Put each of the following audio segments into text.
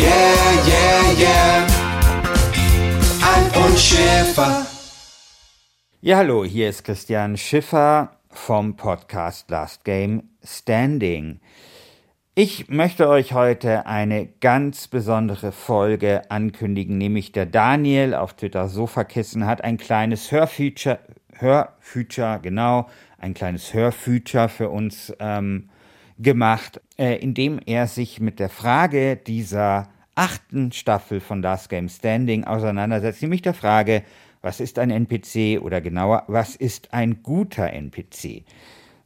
yeah, yeah, yeah. Alf und Schäfer. Ja, hallo, hier ist Christian Schiffer vom Podcast Last Game Standing. Ich möchte euch heute eine ganz besondere Folge ankündigen, nämlich der Daniel auf Twitter Sofakissen hat ein kleines Hörfeature, Hörfeature, genau, ein kleines Hörfeature für uns ähm, gemacht, äh, in dem er sich mit der Frage dieser achten Staffel von Last Game Standing auseinandersetzt, nämlich der Frage, was ist ein NPC oder genauer, was ist ein guter NPC?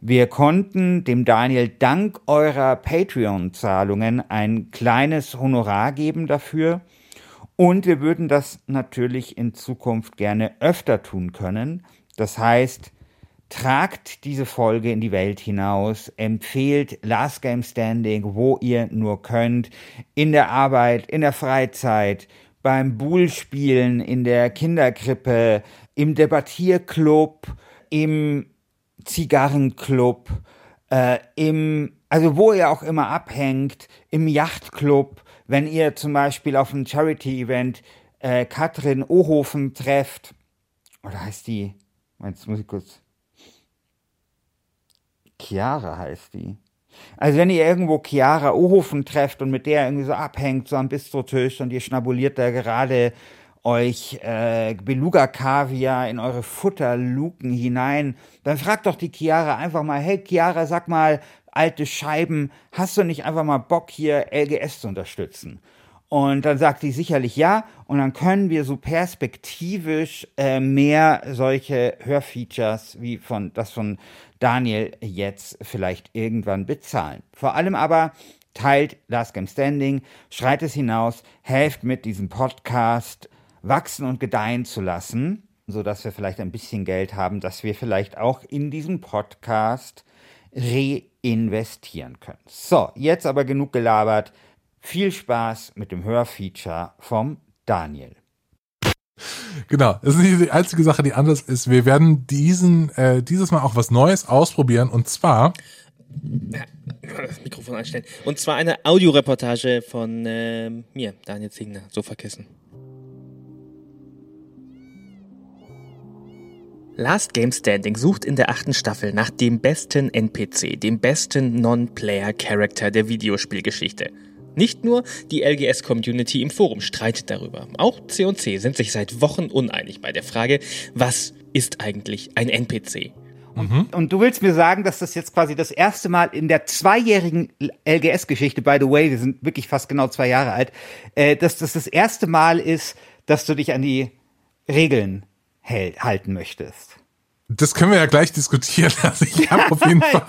Wir konnten dem Daniel dank eurer Patreon-Zahlungen ein kleines Honorar geben dafür. Und wir würden das natürlich in Zukunft gerne öfter tun können. Das heißt, tragt diese Folge in die Welt hinaus, empfehlt Last Game Standing, wo ihr nur könnt, in der Arbeit, in der Freizeit, beim Bullspielen, in der Kinderkrippe, im Debattierclub, im Zigarrenclub, äh, im, also wo ihr auch immer abhängt, im Yachtclub, wenn ihr zum Beispiel auf einem Charity-Event äh, Katrin Ohofen trefft, oder heißt die, jetzt muss ich kurz, Chiara heißt die. Also wenn ihr irgendwo Chiara Ohofen trefft und mit der irgendwie so abhängt, so am Bistrotisch und ihr schnabuliert da gerade euch äh, Beluga-Kaviar in eure Futterluken hinein, dann fragt doch die Chiara einfach mal, hey Chiara, sag mal, alte Scheiben, hast du nicht einfach mal Bock hier LGS zu unterstützen? Und dann sagt die sicherlich ja. Und dann können wir so perspektivisch äh, mehr solche Hörfeatures wie von das von Daniel jetzt vielleicht irgendwann bezahlen. Vor allem aber teilt Last Game Standing, schreit es hinaus, helft mit diesem Podcast wachsen und gedeihen zu lassen, sodass wir vielleicht ein bisschen Geld haben, dass wir vielleicht auch in diesen Podcast reinvestieren können. So, jetzt aber genug gelabert. Viel Spaß mit dem Hörfeature vom Daniel. Genau, das ist nicht die einzige Sache, die anders ist. Wir werden diesen, äh, dieses Mal auch was Neues ausprobieren und zwar. Das Mikrofon einstellen. Und zwar eine Audioreportage von äh, mir, Daniel Zingner, Sofakissen. Last Game Standing sucht in der achten Staffel nach dem besten NPC, dem besten Non-Player-Character der Videospielgeschichte. Nicht nur die LGS-Community im Forum streitet darüber. Auch C&C sind sich seit Wochen uneinig bei der Frage, was ist eigentlich ein NPC? Mhm. Und du willst mir sagen, dass das jetzt quasi das erste Mal in der zweijährigen LGS-Geschichte, by the way, wir sind wirklich fast genau zwei Jahre alt, äh, dass das das erste Mal ist, dass du dich an die Regeln halten möchtest. Das können wir ja gleich diskutieren. Also ich habe auf jeden Fall.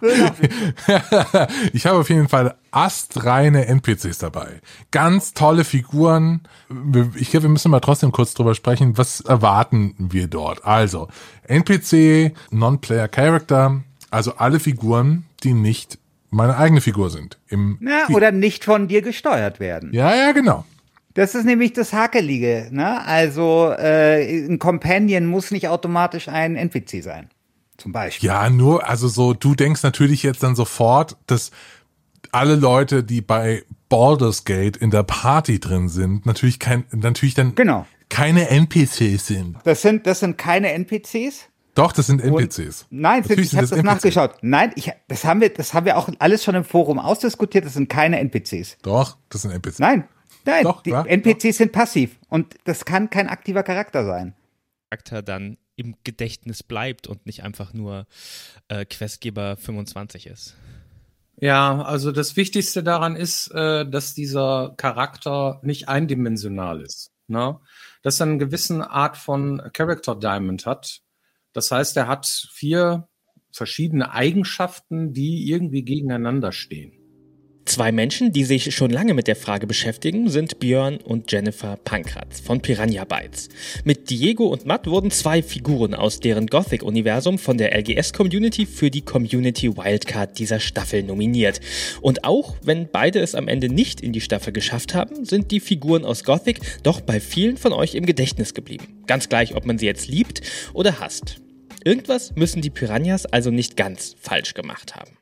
ich habe auf jeden Fall astreine NPCs dabei. Ganz tolle Figuren. Ich glaube, wir müssen mal trotzdem kurz drüber sprechen. Was erwarten wir dort? Also, NPC, Non-Player Character, also alle Figuren, die nicht meine eigene Figur sind. Im Na, oder nicht von dir gesteuert werden. Ja, ja, genau. Das ist nämlich das Hakelige. Ne? Also äh, ein Companion muss nicht automatisch ein NPC sein. Zum Beispiel. Ja, nur, also so, du denkst natürlich jetzt dann sofort, dass alle Leute, die bei Baldur's Gate in der Party drin sind, natürlich kein, natürlich dann genau. keine NPCs sind. Das sind, das sind keine NPCs. Doch, das sind NPCs. Und, nein, Natürlich ich habe das, das nachgeschaut. Nein, ich, das haben wir, das haben wir auch alles schon im Forum ausdiskutiert. Das sind keine NPCs. Doch, das sind NPCs. Nein, Nein, Doch, die ja, NPCs doch. sind passiv. Und das kann kein aktiver Charakter sein. Charakter dann im Gedächtnis bleibt und nicht einfach nur äh, Questgeber 25 ist. Ja, also das Wichtigste daran ist, äh, dass dieser Charakter nicht eindimensional ist. Ne? Dass er eine gewisse Art von Character Diamond hat. Das heißt, er hat vier verschiedene Eigenschaften, die irgendwie gegeneinander stehen. Zwei Menschen, die sich schon lange mit der Frage beschäftigen, sind Björn und Jennifer Pankratz von Piranha Bytes. Mit Diego und Matt wurden zwei Figuren aus deren Gothic-Universum von der LGS-Community für die Community Wildcard dieser Staffel nominiert. Und auch wenn beide es am Ende nicht in die Staffel geschafft haben, sind die Figuren aus Gothic doch bei vielen von euch im Gedächtnis geblieben. Ganz gleich, ob man sie jetzt liebt oder hasst. Irgendwas müssen die Piranhas also nicht ganz falsch gemacht haben.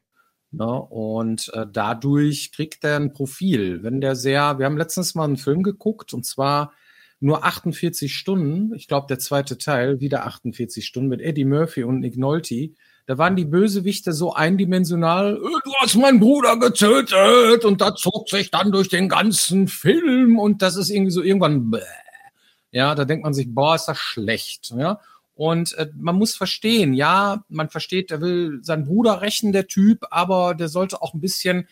Ne? Und äh, dadurch kriegt er ein Profil. Wenn der sehr, wir haben letztens mal einen Film geguckt und zwar nur 48 Stunden, ich glaube der zweite Teil, wieder 48 Stunden mit Eddie Murphy und Nick Nolte. Da waren die Bösewichte so eindimensional, äh, du hast meinen Bruder getötet und da zog sich dann durch den ganzen Film und das ist irgendwie so irgendwann, bäh. ja, da denkt man sich, boah, ist das schlecht, ja. Und äh, man muss verstehen, ja, man versteht, der will seinen Bruder rächen, der Typ, aber der sollte auch ein bisschen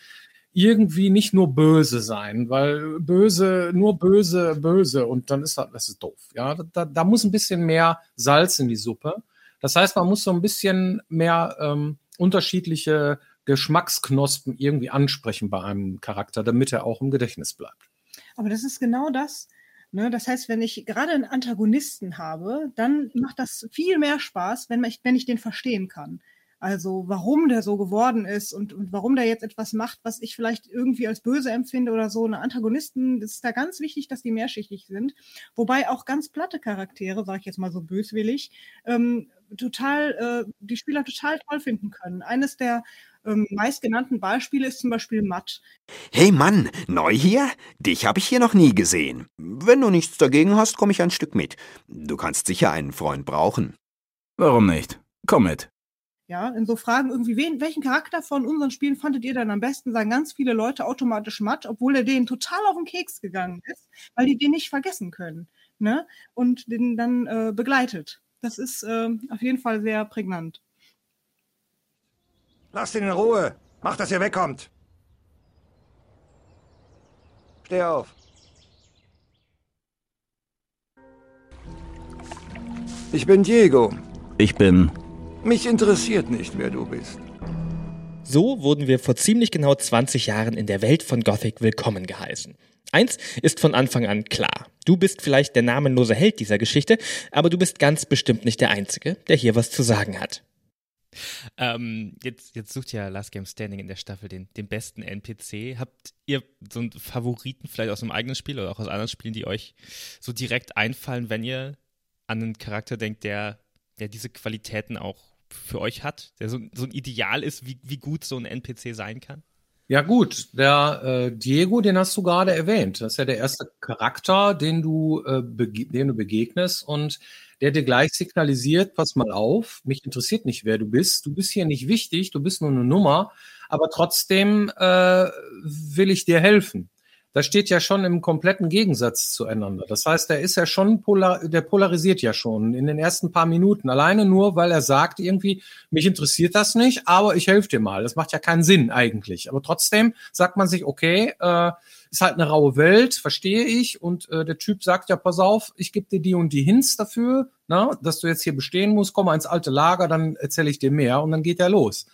irgendwie nicht nur böse sein, weil böse, nur böse, böse und dann ist das, das ist doof. Ja, da, da muss ein bisschen mehr Salz in die Suppe. Das heißt, man muss so ein bisschen mehr ähm, unterschiedliche Geschmacksknospen irgendwie ansprechen bei einem Charakter, damit er auch im Gedächtnis bleibt. Aber das ist genau das, Ne, das heißt, wenn ich gerade einen Antagonisten habe, dann macht das viel mehr Spaß, wenn, ich, wenn ich den verstehen kann. Also warum der so geworden ist und, und warum der jetzt etwas macht, was ich vielleicht irgendwie als böse empfinde oder so. Eine Antagonisten, das ist da ganz wichtig, dass die mehrschichtig sind. Wobei auch ganz platte Charaktere, sage ich jetzt mal so böswillig, ähm, total, äh, die Spieler total toll finden können. Eines der ähm, meistgenannten Beispiele ist zum Beispiel Matt. Hey Mann, neu hier? Dich habe ich hier noch nie gesehen. Wenn du nichts dagegen hast, komme ich ein Stück mit. Du kannst sicher einen Freund brauchen. Warum nicht? Komm mit. Ja, in so Fragen irgendwie, wen, welchen Charakter von unseren Spielen fandet ihr dann am besten? Sagen ganz viele Leute automatisch Matt, obwohl er denen total auf den Keks gegangen ist, weil die den nicht vergessen können. Ne? Und den dann äh, begleitet. Das ist äh, auf jeden Fall sehr prägnant. Lasst ihn in Ruhe. Macht, dass ihr wegkommt. Steh auf. Ich bin Diego. Ich bin. Mich interessiert nicht, wer du bist. So wurden wir vor ziemlich genau 20 Jahren in der Welt von Gothic willkommen geheißen. Eins ist von Anfang an klar. Du bist vielleicht der namenlose Held dieser Geschichte, aber du bist ganz bestimmt nicht der Einzige, der hier was zu sagen hat. Ähm, jetzt, jetzt sucht ja Last Game Standing in der Staffel den, den besten NPC. Habt ihr so einen Favoriten vielleicht aus einem eigenen Spiel oder auch aus anderen Spielen, die euch so direkt einfallen, wenn ihr an einen Charakter denkt, der, der diese Qualitäten auch für euch hat, der so, so ein Ideal ist, wie, wie gut so ein NPC sein kann? Ja gut, der äh, Diego, den hast du gerade erwähnt. Das ist ja der erste Charakter, den du, äh, den du begegnest und der dir gleich signalisiert, pass mal auf, mich interessiert nicht, wer du bist. Du bist hier nicht wichtig, du bist nur eine Nummer, aber trotzdem äh, will ich dir helfen das steht ja schon im kompletten Gegensatz zueinander. Das heißt, der ist ja schon polar, der polarisiert ja schon in den ersten paar Minuten. Alleine nur, weil er sagt irgendwie, mich interessiert das nicht, aber ich helfe dir mal. Das macht ja keinen Sinn eigentlich. Aber trotzdem sagt man sich, okay, äh, ist halt eine raue Welt, verstehe ich. Und äh, der Typ sagt ja, pass auf, ich gebe dir die und die Hints dafür, na, dass du jetzt hier bestehen musst, komm mal ins alte Lager, dann erzähle ich dir mehr und dann geht er los.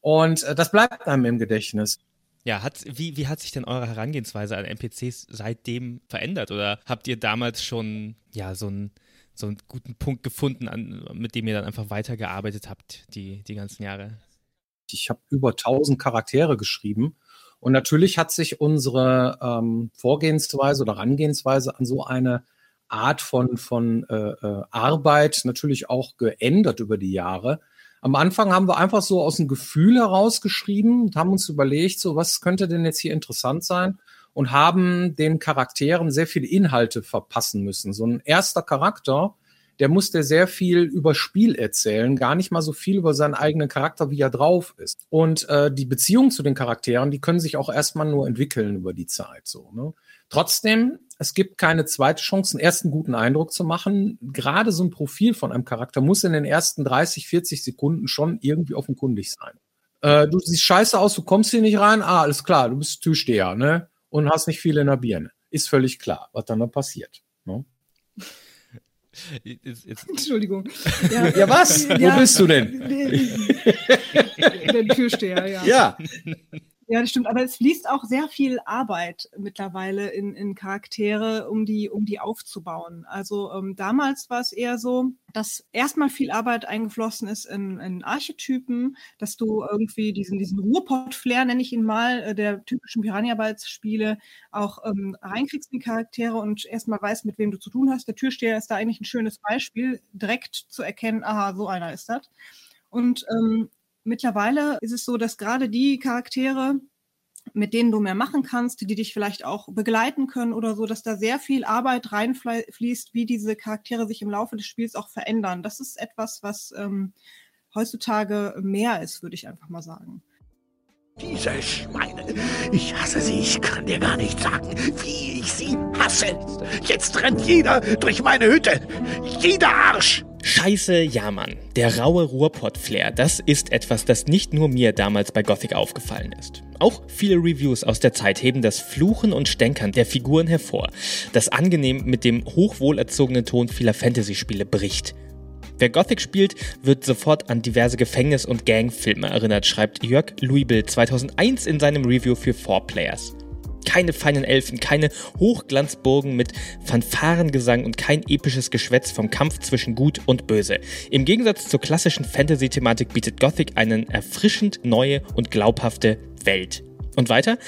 Und äh, das bleibt einem im Gedächtnis. Ja, hat, wie, wie hat sich denn eure Herangehensweise an NPCs seitdem verändert? Oder habt ihr damals schon ja, so, einen, so einen guten Punkt gefunden, an, mit dem ihr dann einfach weitergearbeitet habt, die, die ganzen Jahre? Ich habe über 1000 Charaktere geschrieben. Und natürlich hat sich unsere ähm, Vorgehensweise oder Herangehensweise an so eine Art von, von äh, äh Arbeit natürlich auch geändert über die Jahre. Am Anfang haben wir einfach so aus dem Gefühl heraus geschrieben und haben uns überlegt, so was könnte denn jetzt hier interessant sein und haben den Charakteren sehr viele Inhalte verpassen müssen. So ein erster Charakter, der musste sehr viel über Spiel erzählen, gar nicht mal so viel über seinen eigenen Charakter, wie er drauf ist. Und äh, die Beziehung zu den Charakteren, die können sich auch erstmal nur entwickeln über die Zeit. So, ne? Trotzdem es gibt keine zweite Chance, einen ersten guten Eindruck zu machen. Gerade so ein Profil von einem Charakter muss in den ersten 30, 40 Sekunden schon irgendwie offenkundig sein. Äh, du siehst scheiße aus, du kommst hier nicht rein. Ah, alles klar, du bist Türsteher, ne? Und hast nicht viel in der Birne. Ist völlig klar, was dann da passiert. Ne? Jetzt, jetzt. Entschuldigung. Ja, ja was? Ja. Wo bist du denn? Der Türsteher, ja. Ja. Ja, das stimmt. Aber es fließt auch sehr viel Arbeit mittlerweile in, in Charaktere, um die, um die aufzubauen. Also ähm, damals war es eher so, dass erstmal viel Arbeit eingeflossen ist in, in Archetypen, dass du irgendwie diesen, diesen Ruhrpott-Flair, nenne ich ihn mal, äh, der typischen Piranha-Bytes-Spiele auch ähm, reinkriegst in die Charaktere und erstmal weißt, mit wem du zu tun hast. Der Türsteher ist da eigentlich ein schönes Beispiel, direkt zu erkennen, aha, so einer ist das. Und ähm, mittlerweile ist es so, dass gerade die Charaktere, mit denen du mehr machen kannst, die dich vielleicht auch begleiten können oder so, dass da sehr viel Arbeit reinfließt, wie diese Charaktere sich im Laufe des Spiels auch verändern. Das ist etwas, was ähm, heutzutage mehr ist, würde ich einfach mal sagen. Diese Schweine. Ich hasse sie. Ich kann dir gar nicht sagen, wie ich sie hasse. Jetzt rennt jeder durch meine Hütte. Jeder Arsch. Scheiße, ja Mann. Der raue Ruhrpott-Flair, das ist etwas, das nicht nur mir damals bei Gothic aufgefallen ist. Auch viele Reviews aus der Zeit heben das Fluchen und Stänkern der Figuren hervor, das angenehm mit dem hochwohlerzogenen Ton vieler Fantasy-Spiele bricht. Wer Gothic spielt, wird sofort an diverse Gefängnis- und Gangfilme erinnert, schreibt Jörg Louisville 2001 in seinem Review für 4Players. Keine feinen Elfen, keine Hochglanzburgen mit Fanfarengesang und kein episches Geschwätz vom Kampf zwischen Gut und Böse. Im Gegensatz zur klassischen Fantasy-Thematik bietet Gothic eine erfrischend neue und glaubhafte Welt. Und weiter?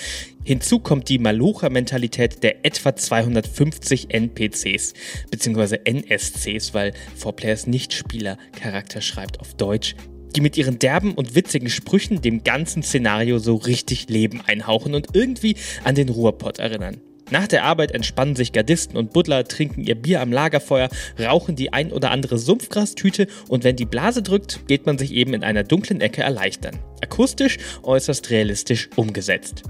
Hinzu kommt die Malocha-Mentalität der etwa 250 NPCs, beziehungsweise NSCs, weil 4Players Nicht-Spieler-Charakter schreibt auf Deutsch die mit ihren derben und witzigen Sprüchen dem ganzen Szenario so richtig Leben einhauchen und irgendwie an den Ruhrpott erinnern. Nach der Arbeit entspannen sich Gardisten und Buddler, trinken ihr Bier am Lagerfeuer, rauchen die ein oder andere Sumpfgrastüte und wenn die Blase drückt, geht man sich eben in einer dunklen Ecke erleichtern. Akustisch äußerst realistisch umgesetzt.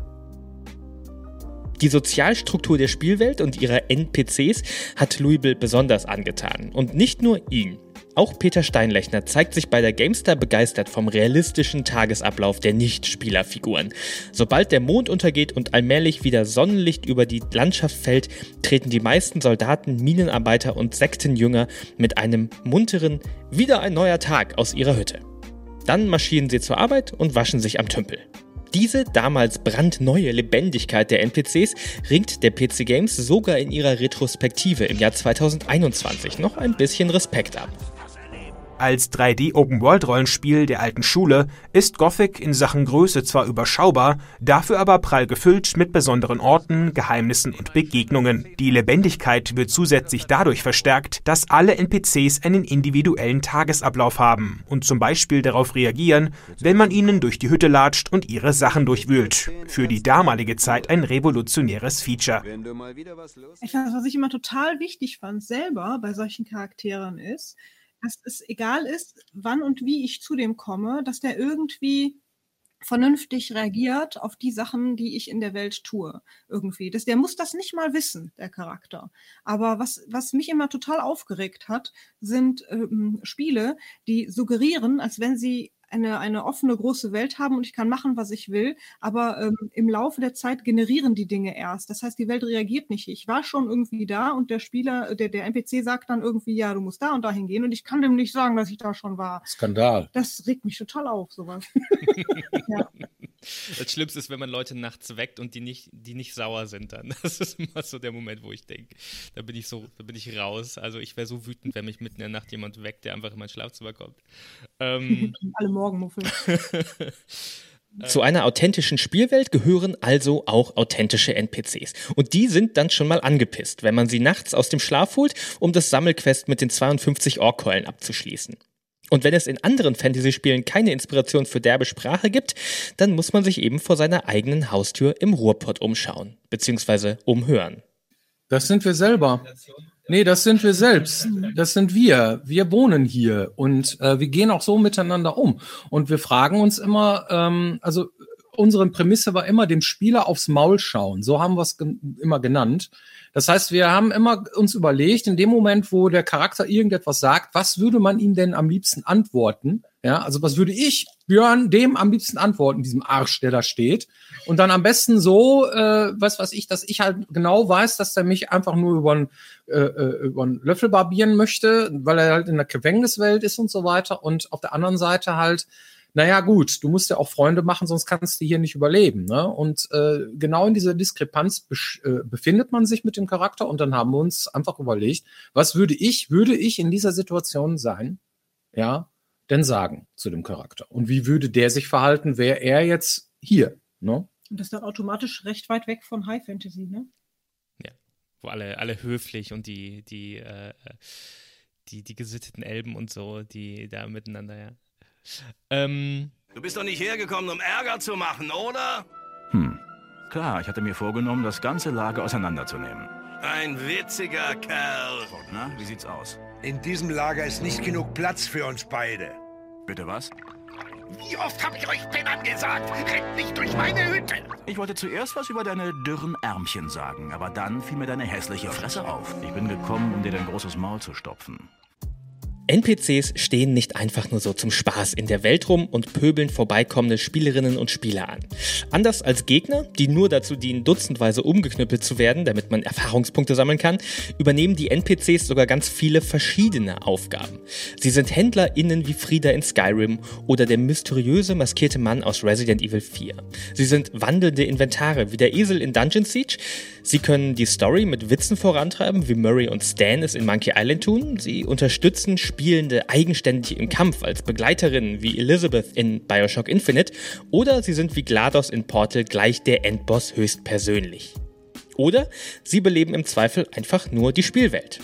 Die Sozialstruktur der Spielwelt und ihrer NPCs hat Louisville besonders angetan. Und nicht nur ihn. Auch Peter Steinlechner zeigt sich bei der GameStar begeistert vom realistischen Tagesablauf der Nicht-Spielerfiguren. Sobald der Mond untergeht und allmählich wieder Sonnenlicht über die Landschaft fällt, treten die meisten Soldaten, Minenarbeiter und Sektenjünger mit einem munteren Wieder ein neuer Tag aus ihrer Hütte. Dann marschieren sie zur Arbeit und waschen sich am Tümpel. Diese damals brandneue Lebendigkeit der NPCs ringt der PC Games sogar in ihrer Retrospektive im Jahr 2021 noch ein bisschen Respekt ab. Als 3D-Open-World-Rollenspiel der alten Schule ist Gothic in Sachen Größe zwar überschaubar, dafür aber prall gefüllt mit besonderen Orten, Geheimnissen und Begegnungen. Die Lebendigkeit wird zusätzlich dadurch verstärkt, dass alle NPCs einen individuellen Tagesablauf haben und zum Beispiel darauf reagieren, wenn man ihnen durch die Hütte latscht und ihre Sachen durchwühlt. Für die damalige Zeit ein revolutionäres Feature. Etwas, was ich immer total wichtig fand, selber bei solchen Charakteren ist, dass es egal ist, wann und wie ich zu dem komme, dass der irgendwie vernünftig reagiert auf die Sachen, die ich in der Welt tue. Irgendwie. Das, der muss das nicht mal wissen, der Charakter. Aber was, was mich immer total aufgeregt hat, sind ähm, Spiele, die suggerieren, als wenn sie eine, eine offene große Welt haben und ich kann machen, was ich will. Aber ähm, im Laufe der Zeit generieren die Dinge erst. Das heißt, die Welt reagiert nicht. Ich war schon irgendwie da und der Spieler, der, der NPC sagt dann irgendwie, ja, du musst da und dahin gehen und ich kann dem nicht sagen, dass ich da schon war. Skandal. Das regt mich total auf, sowas. ja. Das Schlimmste ist, wenn man Leute nachts weckt und die nicht, die nicht sauer sind dann. Das ist immer so der Moment, wo ich denke, da bin ich so, da bin ich raus. Also ich wäre so wütend, wenn mich mitten in der Nacht jemand weckt, der einfach in mein Schlafzimmer kommt. Ähm, Alle Morgenmuffel. Zu einer authentischen Spielwelt gehören also auch authentische NPCs. Und die sind dann schon mal angepisst, wenn man sie nachts aus dem Schlaf holt, um das Sammelquest mit den 52 Orkeulen abzuschließen. Und wenn es in anderen Fantasy-Spielen keine Inspiration für derbe Sprache gibt, dann muss man sich eben vor seiner eigenen Haustür im Ruhrpott umschauen, beziehungsweise umhören. Das sind wir selber. Nee, das sind wir selbst. Das sind wir. Wir wohnen hier und äh, wir gehen auch so miteinander um. Und wir fragen uns immer, ähm, also unsere Prämisse war immer dem Spieler aufs Maul schauen. So haben wir es gen immer genannt. Das heißt, wir haben immer uns überlegt, in dem Moment, wo der Charakter irgendetwas sagt, was würde man ihm denn am liebsten antworten? Ja, also was würde ich Björn dem am liebsten antworten, diesem Arsch, der da steht? Und dann am besten so, äh, was weiß ich, dass ich halt genau weiß, dass er mich einfach nur über einen äh, äh über einen Löffel barbieren möchte, weil er halt in der Gefängniswelt ist und so weiter. Und auf der anderen Seite halt naja gut, du musst ja auch Freunde machen, sonst kannst du hier nicht überleben. Ne? Und äh, genau in dieser Diskrepanz äh, befindet man sich mit dem Charakter und dann haben wir uns einfach überlegt, was würde ich, würde ich in dieser Situation sein, ja, denn sagen zu dem Charakter? Und wie würde der sich verhalten, wäre er jetzt hier? Ne? Und das ist dann automatisch recht weit weg von High Fantasy, ne? Ja, wo alle, alle höflich und die, die, äh, die, die gesitteten Elben und so, die da miteinander, ja. Ähm. Du bist doch nicht hergekommen, um Ärger zu machen, oder? Hm. Klar, ich hatte mir vorgenommen, das ganze Lager auseinanderzunehmen. Ein witziger Kerl. Na, wie sieht's aus? In diesem Lager ist nicht genug Platz für uns beide. Bitte was? Wie oft habe ich euch Pennern gesagt? Rennt nicht durch meine Hütte! Ich wollte zuerst was über deine dürren Ärmchen sagen, aber dann fiel mir deine hässliche Fresse auf. Ich bin gekommen, um dir dein großes Maul zu stopfen. NPCs stehen nicht einfach nur so zum Spaß in der Welt rum und pöbeln vorbeikommende Spielerinnen und Spieler an. Anders als Gegner, die nur dazu dienen, dutzendweise umgeknüppelt zu werden, damit man Erfahrungspunkte sammeln kann, übernehmen die NPCs sogar ganz viele verschiedene Aufgaben. Sie sind HändlerInnen wie Frieda in Skyrim oder der mysteriöse maskierte Mann aus Resident Evil 4. Sie sind wandelnde Inventare wie der Esel in Dungeon Siege. Sie können die Story mit Witzen vorantreiben, wie Murray und Stan es in Monkey Island tun. Sie unterstützen Spielende eigenständig im Kampf als Begleiterinnen wie Elizabeth in Bioshock Infinite. Oder sie sind wie GLaDOS in Portal gleich der Endboss höchstpersönlich. Oder sie beleben im Zweifel einfach nur die Spielwelt.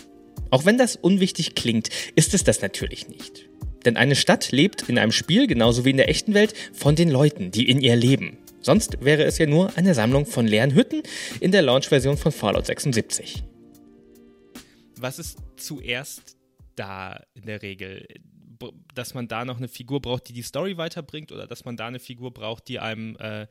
Auch wenn das unwichtig klingt, ist es das natürlich nicht. Denn eine Stadt lebt in einem Spiel, genauso wie in der echten Welt, von den Leuten, die in ihr leben. Sonst wäre es ja nur eine Sammlung von leeren Hütten in der Launch-Version von Fallout 76. Was ist zuerst da in der Regel? Dass man da noch eine Figur braucht, die die Story weiterbringt oder dass man da eine Figur braucht, die einem äh,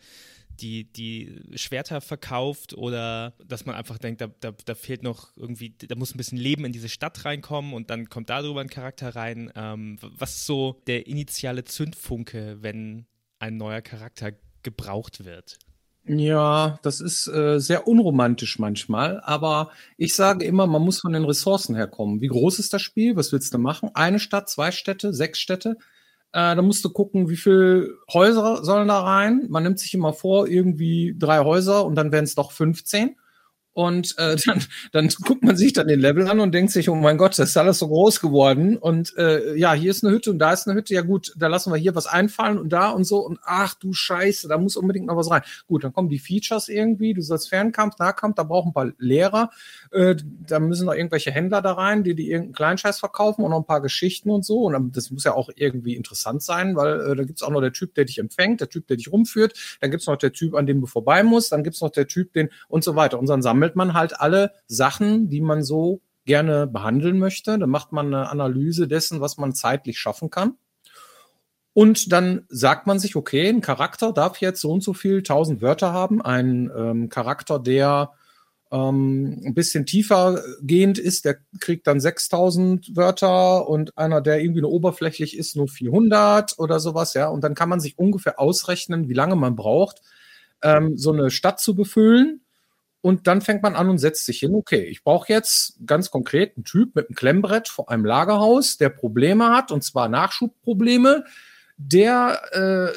die, die Schwerter verkauft oder dass man einfach denkt, da, da, da, fehlt noch irgendwie, da muss ein bisschen Leben in diese Stadt reinkommen und dann kommt darüber ein Charakter rein. Ähm, was ist so der initiale Zündfunke, wenn ein neuer Charakter gebraucht wird. Ja, das ist äh, sehr unromantisch manchmal, aber ich sage immer, man muss von den Ressourcen herkommen. Wie groß ist das Spiel? Was willst du machen? Eine Stadt, zwei Städte, sechs Städte? Äh, da musst du gucken, wie viele Häuser sollen da rein. Man nimmt sich immer vor, irgendwie drei Häuser und dann werden es doch 15. Und äh, dann, dann guckt man sich dann den Level an und denkt sich, oh mein Gott, das ist alles so groß geworden. Und äh, ja, hier ist eine Hütte und da ist eine Hütte. Ja gut, da lassen wir hier was einfallen und da und so. Und ach du Scheiße, da muss unbedingt noch was rein. Gut, dann kommen die Features irgendwie. Du sollst Fernkampf, Nahkampf, da brauchen ein paar Lehrer. Äh, da müssen noch irgendwelche Händler da rein, die die irgendeinen Kleinscheiß verkaufen und noch ein paar Geschichten und so. Und das muss ja auch irgendwie interessant sein, weil äh, da gibt's auch noch der Typ, der dich empfängt, der Typ, der dich rumführt. Dann gibt's noch der Typ, an dem du vorbei musst. Dann gibt's noch der Typ, den und so weiter. Unseren Sammel sammelt man halt alle Sachen, die man so gerne behandeln möchte. Dann macht man eine Analyse dessen, was man zeitlich schaffen kann. Und dann sagt man sich, okay, ein Charakter darf jetzt so und so viel tausend Wörter haben. Ein ähm, Charakter, der ähm, ein bisschen tiefer gehend ist, der kriegt dann 6000 Wörter und einer, der irgendwie nur oberflächlich ist, nur 400 oder sowas, ja. Und dann kann man sich ungefähr ausrechnen, wie lange man braucht, ähm, so eine Stadt zu befüllen. Und dann fängt man an und setzt sich hin, okay, ich brauche jetzt ganz konkret einen Typ mit einem Klemmbrett vor einem Lagerhaus, der Probleme hat, und zwar Nachschubprobleme. Der,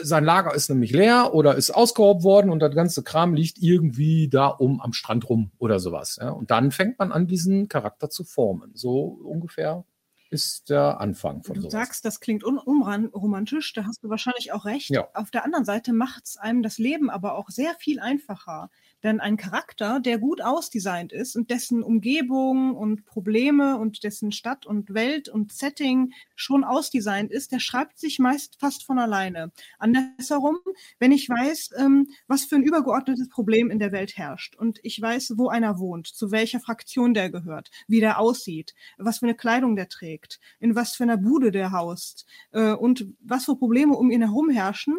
äh, sein Lager ist nämlich leer oder ist ausgeraubt worden und das ganze Kram liegt irgendwie da um am Strand rum oder sowas. Ja? Und dann fängt man an, diesen Charakter zu formen. So ungefähr ist der Anfang von Du sowas. sagst, das klingt un unromantisch, da hast du wahrscheinlich auch recht. Ja. Auf der anderen Seite macht es einem das Leben aber auch sehr viel einfacher. Denn ein Charakter, der gut ausdesignt ist und dessen Umgebung und Probleme und dessen Stadt und Welt und Setting schon ausdesignt ist, der schreibt sich meist fast von alleine. Andersherum, wenn ich weiß, ähm, was für ein übergeordnetes Problem in der Welt herrscht und ich weiß, wo einer wohnt, zu welcher Fraktion der gehört, wie der aussieht, was für eine Kleidung der trägt, in was für einer Bude der haust äh, und was für Probleme um ihn herum herrschen,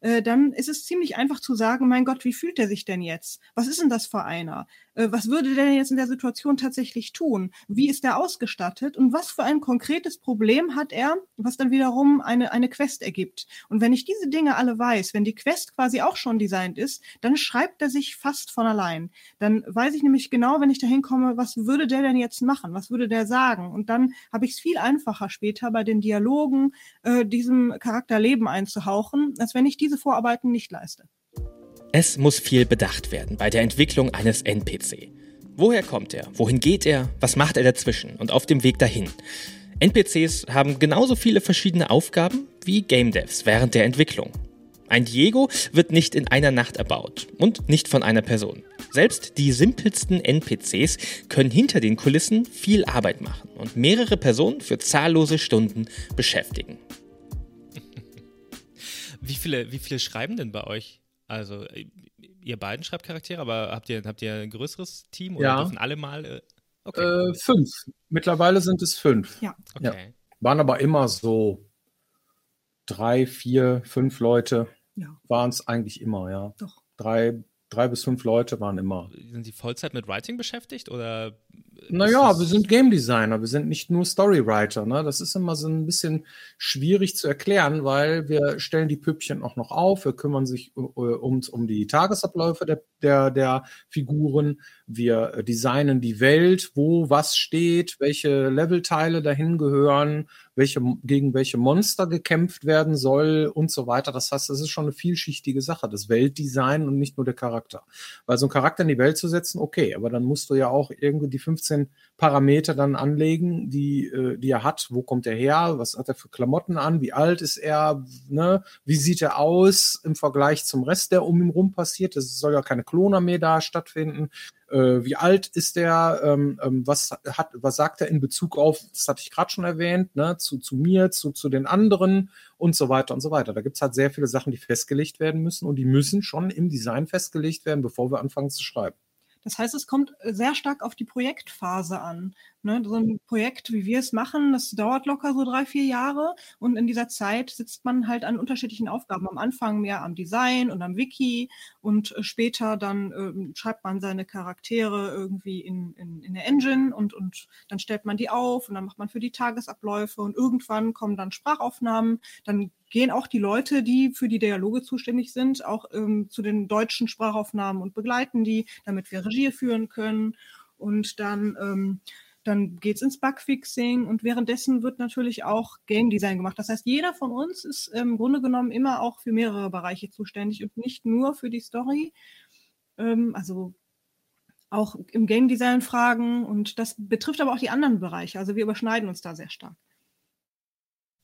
äh, dann ist es ziemlich einfach zu sagen, mein Gott, wie fühlt er sich denn jetzt? Was ist denn das für einer? Äh, was würde der jetzt in der Situation tatsächlich tun? Wie ist er ausgestattet? Und was für ein konkretes Problem hat er, was dann wiederum eine, eine Quest ergibt? Und wenn ich diese Dinge alle weiß, wenn die Quest quasi auch schon designt ist, dann schreibt er sich fast von allein. Dann weiß ich nämlich genau, wenn ich dahin komme, was würde der denn jetzt machen? Was würde der sagen? Und dann habe ich es viel einfacher später bei den Dialogen äh, diesem Charakter Leben einzuhauchen, als wenn ich diese Vorarbeiten nicht leiste. Es muss viel bedacht werden bei der Entwicklung eines NPC. Woher kommt er? Wohin geht er? Was macht er dazwischen und auf dem Weg dahin? NPCs haben genauso viele verschiedene Aufgaben wie Game Devs während der Entwicklung. Ein Diego wird nicht in einer Nacht erbaut und nicht von einer Person. Selbst die simpelsten NPCs können hinter den Kulissen viel Arbeit machen und mehrere Personen für zahllose Stunden beschäftigen. Wie viele, wie viele schreiben denn bei euch? Also, äh, ihr beiden schreibt Charaktere, aber habt ihr, habt ihr ein größeres Team oder Ja. dürfen alle mal? Äh, okay. Äh, fünf. Mittlerweile sind es fünf. Ja. Okay. Waren aber immer so drei, vier, fünf Leute. Ja. Waren es eigentlich immer, ja. Doch. Drei, drei bis fünf Leute waren immer. Sind die Vollzeit mit Writing beschäftigt oder? Naja, wir sind Game Designer, wir sind nicht nur Storywriter. Ne? Das ist immer so ein bisschen schwierig zu erklären, weil wir stellen die Püppchen auch noch auf, wir kümmern sich äh, um, um die Tagesabläufe der, der, der Figuren, wir äh, designen die Welt, wo was steht, welche Levelteile dahin gehören, welche, gegen welche Monster gekämpft werden soll und so weiter. Das heißt, das ist schon eine vielschichtige Sache, das Weltdesign und nicht nur der Charakter. Weil so einen Charakter in die Welt zu setzen, okay, aber dann musst du ja auch irgendwie die 15 Parameter dann anlegen, die, äh, die er hat. Wo kommt er her? Was hat er für Klamotten an? Wie alt ist er? Ne? Wie sieht er aus im Vergleich zum Rest, der um ihn rum passiert? Es soll ja keine Klonarmee da stattfinden. Äh, wie alt ist er? Ähm, ähm, was hat, was sagt er in Bezug auf, das hatte ich gerade schon erwähnt, ne? zu, zu mir, zu, zu den anderen und so weiter und so weiter. Da gibt's halt sehr viele Sachen, die festgelegt werden müssen und die müssen schon im Design festgelegt werden, bevor wir anfangen zu schreiben. Das heißt, es kommt äh, sehr stark auf die Projektphase an. Ne? So ein Projekt, wie wir es machen, das dauert locker so drei, vier Jahre. Und in dieser Zeit sitzt man halt an unterschiedlichen Aufgaben. Am Anfang mehr am Design und am Wiki und äh, später dann ähm, schreibt man seine Charaktere irgendwie in, in, in der Engine und, und dann stellt man die auf und dann macht man für die Tagesabläufe und irgendwann kommen dann Sprachaufnahmen. Dann gehen auch die Leute, die für die Dialoge zuständig sind, auch ähm, zu den deutschen Sprachaufnahmen und begleiten die, damit wir Regie führen können. Und dann, ähm, dann geht's ins Bugfixing und währenddessen wird natürlich auch Game Design gemacht. Das heißt, jeder von uns ist ähm, im Grunde genommen immer auch für mehrere Bereiche zuständig und nicht nur für die Story. Ähm, also auch im Game Design Fragen und das betrifft aber auch die anderen Bereiche. Also wir überschneiden uns da sehr stark.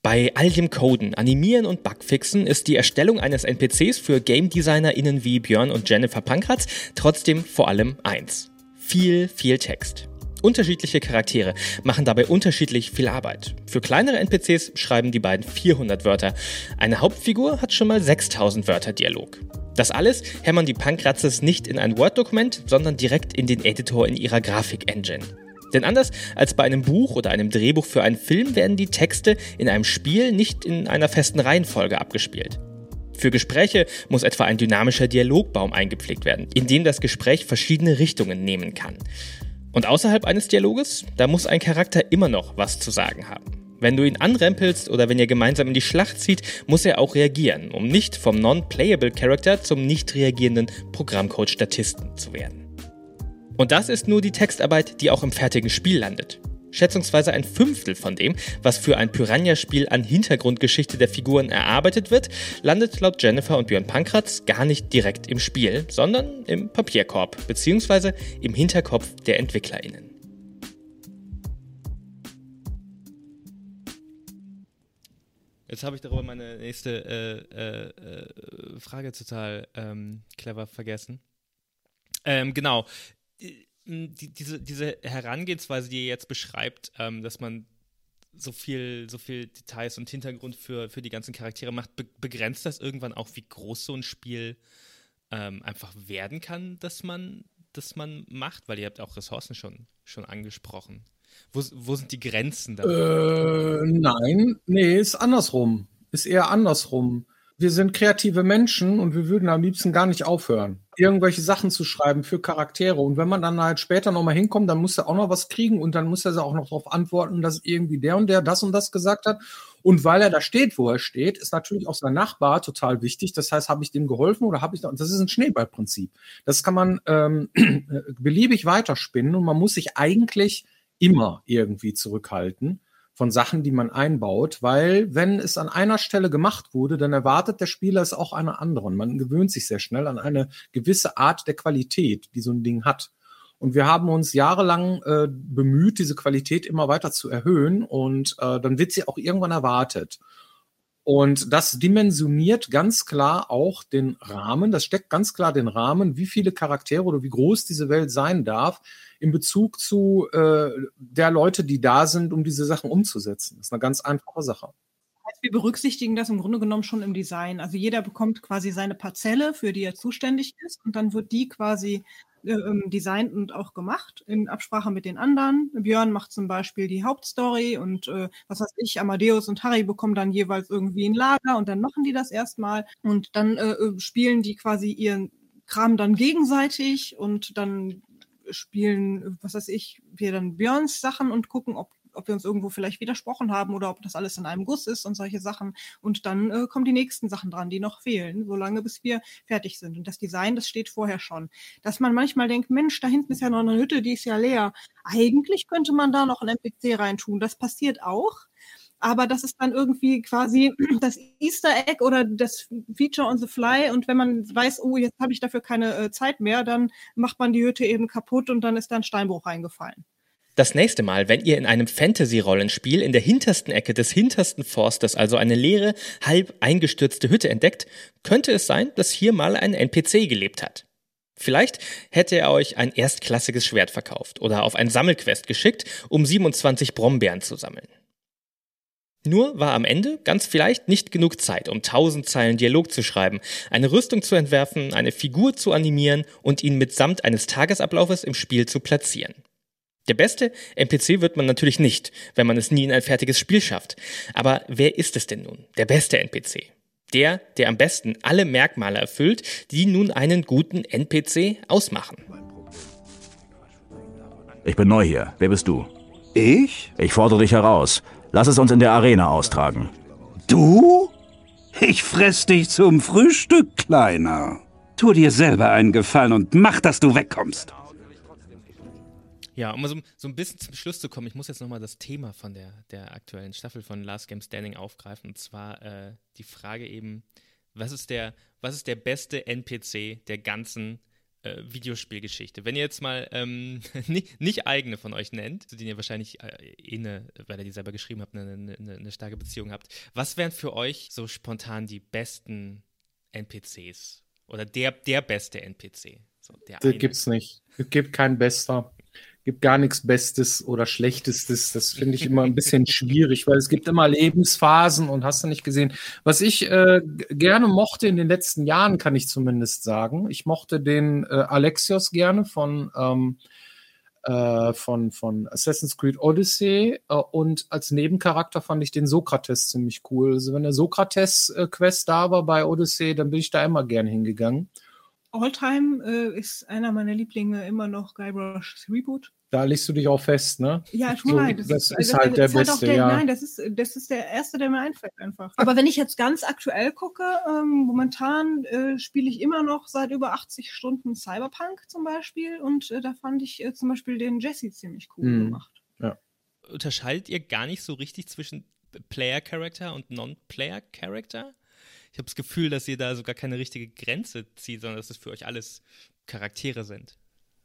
Bei all dem Coden, Animieren und Bugfixen ist die Erstellung eines NPCs für Game DesignerInnen wie Björn und Jennifer Pankratz trotzdem vor allem eins. Viel, viel Text. Unterschiedliche Charaktere machen dabei unterschiedlich viel Arbeit. Für kleinere NPCs schreiben die beiden 400 Wörter. Eine Hauptfigur hat schon mal 6000 Wörter Dialog. Das alles hämmern die Pankratzes nicht in ein Word-Dokument, sondern direkt in den Editor in ihrer Grafik-Engine. Denn anders als bei einem Buch oder einem Drehbuch für einen Film werden die Texte in einem Spiel nicht in einer festen Reihenfolge abgespielt. Für Gespräche muss etwa ein dynamischer Dialogbaum eingepflegt werden, in dem das Gespräch verschiedene Richtungen nehmen kann. Und außerhalb eines Dialoges, da muss ein Charakter immer noch was zu sagen haben. Wenn du ihn anrempelst oder wenn ihr gemeinsam in die Schlacht zieht, muss er auch reagieren, um nicht vom non-playable Character zum nicht reagierenden Programmcode-Statisten zu werden. Und das ist nur die Textarbeit, die auch im fertigen Spiel landet. Schätzungsweise ein Fünftel von dem, was für ein Piranha-Spiel an Hintergrundgeschichte der Figuren erarbeitet wird, landet laut Jennifer und Björn Pankratz gar nicht direkt im Spiel, sondern im Papierkorb bzw. im Hinterkopf der EntwicklerInnen. Jetzt habe ich darüber meine nächste äh, äh, äh, Frage total ähm, clever vergessen. Ähm, genau. Die, diese, diese Herangehensweise, die ihr jetzt beschreibt, ähm, dass man so viel, so viel Details und Hintergrund für, für die ganzen Charaktere macht, be begrenzt das irgendwann auch, wie groß so ein Spiel ähm, einfach werden kann, dass man, dass man macht? Weil ihr habt auch Ressourcen schon, schon angesprochen. Wo, wo sind die Grenzen da? Äh, nein, nee, ist andersrum. Ist eher andersrum. Wir sind kreative Menschen und wir würden am liebsten gar nicht aufhören, irgendwelche Sachen zu schreiben für Charaktere. Und wenn man dann halt später nochmal hinkommt, dann muss er auch noch was kriegen und dann muss er auch noch darauf antworten, dass irgendwie der und der das und das gesagt hat. Und weil er da steht, wo er steht, ist natürlich auch sein Nachbar total wichtig. Das heißt, habe ich dem geholfen oder habe ich das ist ein Schneeballprinzip. Das kann man ähm, beliebig weiterspinnen und man muss sich eigentlich immer irgendwie zurückhalten von Sachen, die man einbaut, weil wenn es an einer Stelle gemacht wurde, dann erwartet der Spieler es auch einer anderen. Man gewöhnt sich sehr schnell an eine gewisse Art der Qualität, die so ein Ding hat. Und wir haben uns jahrelang äh, bemüht, diese Qualität immer weiter zu erhöhen und äh, dann wird sie auch irgendwann erwartet. Und das dimensioniert ganz klar auch den Rahmen, das steckt ganz klar den Rahmen, wie viele Charaktere oder wie groß diese Welt sein darf, in Bezug zu äh, der Leute, die da sind, um diese Sachen umzusetzen. Das ist eine ganz einfache Sache. Wir berücksichtigen das im Grunde genommen schon im Design. Also jeder bekommt quasi seine Parzelle, für die er zuständig ist, und dann wird die quasi äh, ähm, designt und auch gemacht in Absprache mit den anderen. Björn macht zum Beispiel die Hauptstory und äh, was weiß ich, Amadeus und Harry bekommen dann jeweils irgendwie ein Lager und dann machen die das erstmal und dann äh, äh spielen die quasi ihren Kram dann gegenseitig und dann spielen, was weiß ich, wir dann Björns Sachen und gucken, ob ob wir uns irgendwo vielleicht widersprochen haben oder ob das alles in einem Guss ist und solche Sachen. Und dann äh, kommen die nächsten Sachen dran, die noch fehlen, solange bis wir fertig sind. Und das Design, das steht vorher schon. Dass man manchmal denkt, Mensch, da hinten ist ja noch eine Hütte, die ist ja leer. Eigentlich könnte man da noch ein NPC reintun. Das passiert auch aber das ist dann irgendwie quasi das Easter Egg oder das Feature on the fly und wenn man weiß, oh, jetzt habe ich dafür keine äh, Zeit mehr, dann macht man die Hütte eben kaputt und dann ist da ein Steinbruch reingefallen. Das nächste Mal, wenn ihr in einem Fantasy-Rollenspiel in der hintersten Ecke des hintersten Forstes also eine leere, halb eingestürzte Hütte entdeckt, könnte es sein, dass hier mal ein NPC gelebt hat. Vielleicht hätte er euch ein erstklassiges Schwert verkauft oder auf ein Sammelquest geschickt, um 27 Brombeeren zu sammeln. Nur war am Ende ganz vielleicht nicht genug Zeit, um tausend Zeilen Dialog zu schreiben, eine Rüstung zu entwerfen, eine Figur zu animieren und ihn mitsamt eines Tagesablaufes im Spiel zu platzieren. Der beste NPC wird man natürlich nicht, wenn man es nie in ein fertiges Spiel schafft. Aber wer ist es denn nun, der beste NPC? Der, der am besten alle Merkmale erfüllt, die nun einen guten NPC ausmachen. Ich bin neu hier. Wer bist du? Ich? Ich fordere dich heraus. Lass es uns in der Arena austragen. Du? Ich fress dich zum Frühstück, Kleiner. Tu dir selber einen Gefallen und mach, dass du wegkommst. Ja, um so, so, ein bisschen zum Schluss zu kommen, ich muss jetzt nochmal das Thema von der, der aktuellen Staffel von Last Game Standing aufgreifen. Und zwar äh, die Frage eben, was ist der, was ist der beste NPC der ganzen äh, Videospielgeschichte. Wenn ihr jetzt mal ähm, nicht, nicht, eigene von euch nennt, zu denen ihr wahrscheinlich äh, eh eine, weil ihr die selber geschrieben habt, eine, eine, eine starke Beziehung habt, was wären für euch so spontan die besten NPCs? Oder der, der beste NPC? So, der das gibt's nicht. Es gibt keinen Bester gibt gar nichts Bestes oder Schlechtestes. Das finde ich immer ein bisschen schwierig, weil es gibt immer Lebensphasen und hast du nicht gesehen. Was ich äh, gerne mochte in den letzten Jahren, kann ich zumindest sagen. Ich mochte den äh, Alexios gerne von, ähm, äh, von, von Assassin's Creed Odyssey äh, und als Nebencharakter fand ich den Sokrates ziemlich cool. Also wenn der Sokrates-Quest da war bei Odyssey, dann bin ich da immer gern hingegangen. Alltime äh, ist einer meiner Lieblinge immer noch Guybrush Reboot. Da legst du dich auch fest, ne? Ja, tut mir leid. Das, das, ist, halt der ist halt Beste, der, ja. Nein, das ist, das ist der erste, der mir einfällt einfach. Aber wenn ich jetzt ganz aktuell gucke, ähm, momentan äh, spiele ich immer noch seit über 80 Stunden Cyberpunk zum Beispiel und äh, da fand ich äh, zum Beispiel den Jesse ziemlich cool mhm. gemacht. Ja. Unterscheidet ihr gar nicht so richtig zwischen Player-Character und Non-Player-Character? Ich habe das Gefühl, dass ihr da sogar keine richtige Grenze zieht, sondern dass es für euch alles Charaktere sind.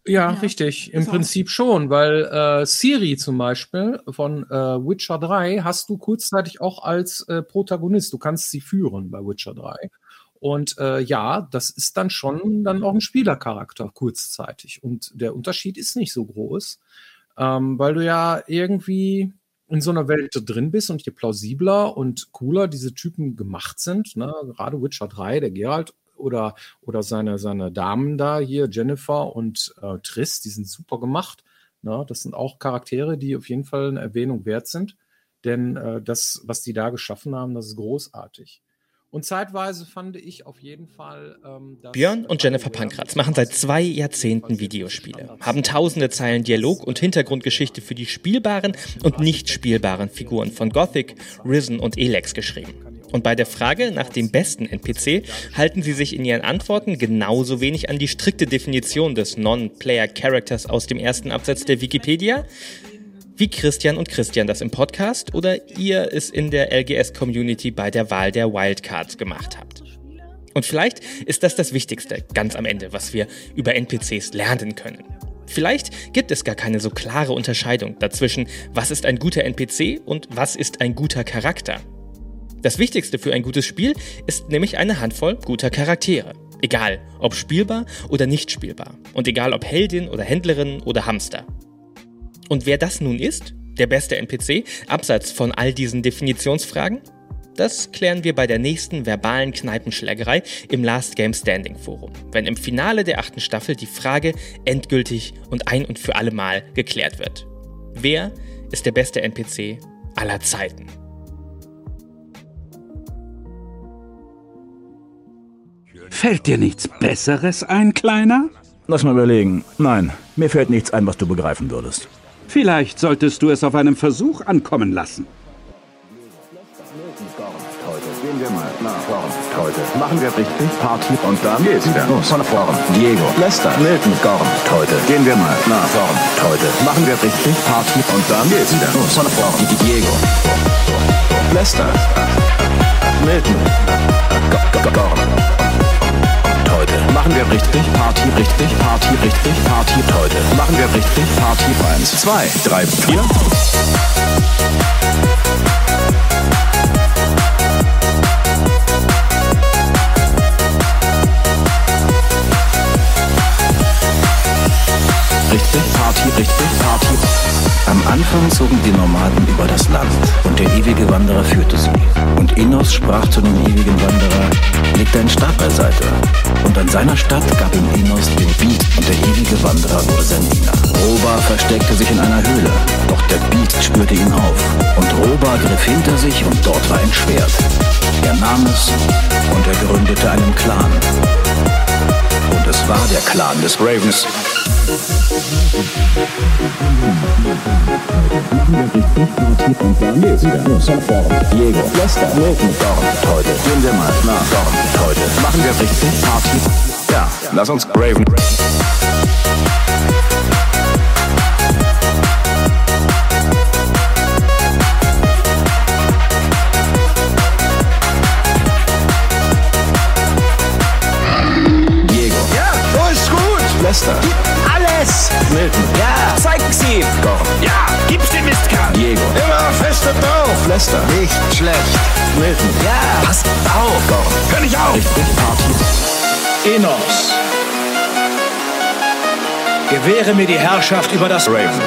Ja, ja, richtig. Im Prinzip schon, weil äh, Siri zum Beispiel von äh, Witcher 3 hast du kurzzeitig auch als äh, Protagonist. Du kannst sie führen bei Witcher 3. Und äh, ja, das ist dann schon dann auch ein Spielercharakter kurzzeitig. Und der Unterschied ist nicht so groß, ähm, weil du ja irgendwie in so einer Welt drin bist und je plausibler und cooler diese Typen gemacht sind, ne? gerade Witcher 3, der Geralt oder, oder seine, seine Damen da hier, Jennifer und äh, Triss, die sind super gemacht. Ne? Das sind auch Charaktere, die auf jeden Fall eine Erwähnung wert sind. Denn äh, das, was die da geschaffen haben, das ist großartig. Und zeitweise fand ich auf jeden Fall. Ähm, Björn und Jennifer Pankratz machen seit zwei Jahrzehnten Videospiele, haben tausende Zeilen Dialog und Hintergrundgeschichte für die spielbaren und nicht spielbaren Figuren von Gothic, Risen und Elex geschrieben. Und bei der Frage nach dem besten NPC halten sie sich in ihren Antworten genauso wenig an die strikte Definition des Non-Player Characters aus dem ersten Absatz der Wikipedia, wie Christian und Christian das im Podcast oder ihr es in der LGS-Community bei der Wahl der Wildcards gemacht habt. Und vielleicht ist das das Wichtigste ganz am Ende, was wir über NPCs lernen können. Vielleicht gibt es gar keine so klare Unterscheidung dazwischen, was ist ein guter NPC und was ist ein guter Charakter. Das Wichtigste für ein gutes Spiel ist nämlich eine Handvoll guter Charaktere. Egal, ob spielbar oder nicht spielbar. Und egal, ob Heldin oder Händlerin oder Hamster. Und wer das nun ist, der beste NPC, abseits von all diesen Definitionsfragen, das klären wir bei der nächsten verbalen Kneipenschlägerei im Last Game Standing Forum, wenn im Finale der achten Staffel die Frage endgültig und ein und für alle Mal geklärt wird. Wer ist der beste NPC aller Zeiten? Fällt dir nichts Besseres ein, Kleiner? Lass mal überlegen. Nein, mir fällt nichts ein, was du begreifen würdest. Vielleicht solltest du es auf einem Versuch ankommen lassen. Gehen wir mal nach vorn. Heute machen wir richtig Party und dann geht's wieder los. Von vorn. Diego, Lester, Milton, Gorn. Heute gehen wir mal nach vorn. Heute machen wir richtig Party und dann geht's wieder los. Von vorn. Diego, Lester, Milton, Gorn. Machen wir richtig Party, richtig Party, richtig Party. Heute machen wir richtig Party. Eins, zwei, drei, vier. Zogen die Nomaden über das Land und der ewige Wanderer führte sie. Und Enos sprach zu dem ewigen Wanderer, leg deinen Stab beiseite. Und an seiner Stadt gab ihm Enos den Beat und der ewige Wanderer wurde sein Diener. Roba versteckte sich in einer Höhle, doch der Beat spürte ihn auf. Und Roba griff hinter sich und dort war ein Schwert. Er nahm es und er gründete einen Clan. Und es war der Clan des Ravens. Diego, Lester, Milton, Dorn. Heute gehen wir mal nach Dorn. Heute machen wir richtig Party. Ja, lass uns Raven. Diego. Ja, so ist gut. Lester. Milton, Ja, zeig's ihm. Dorn. Ja, gib's dem Mistkerl. Diego, Immer feste drauf. Lester, Nicht schlecht. Milton, Ja, pass auf. Dorn. Hör nicht auf. Richtig Party. Enos. Gewähre mir die Herrschaft über das Raven.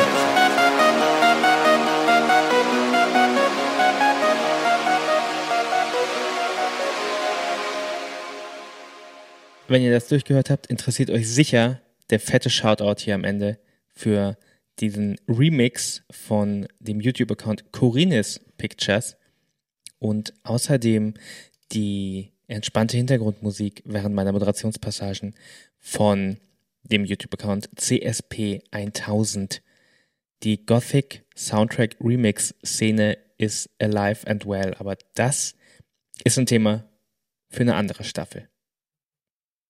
Wenn ihr das durchgehört habt, interessiert euch sicher der fette Shoutout hier am Ende für diesen Remix von dem YouTube-Account Corinis Pictures und außerdem die entspannte Hintergrundmusik während meiner Moderationspassagen von dem YouTube-Account CSP1000. Die Gothic Soundtrack Remix Szene ist alive and well, aber das ist ein Thema für eine andere Staffel.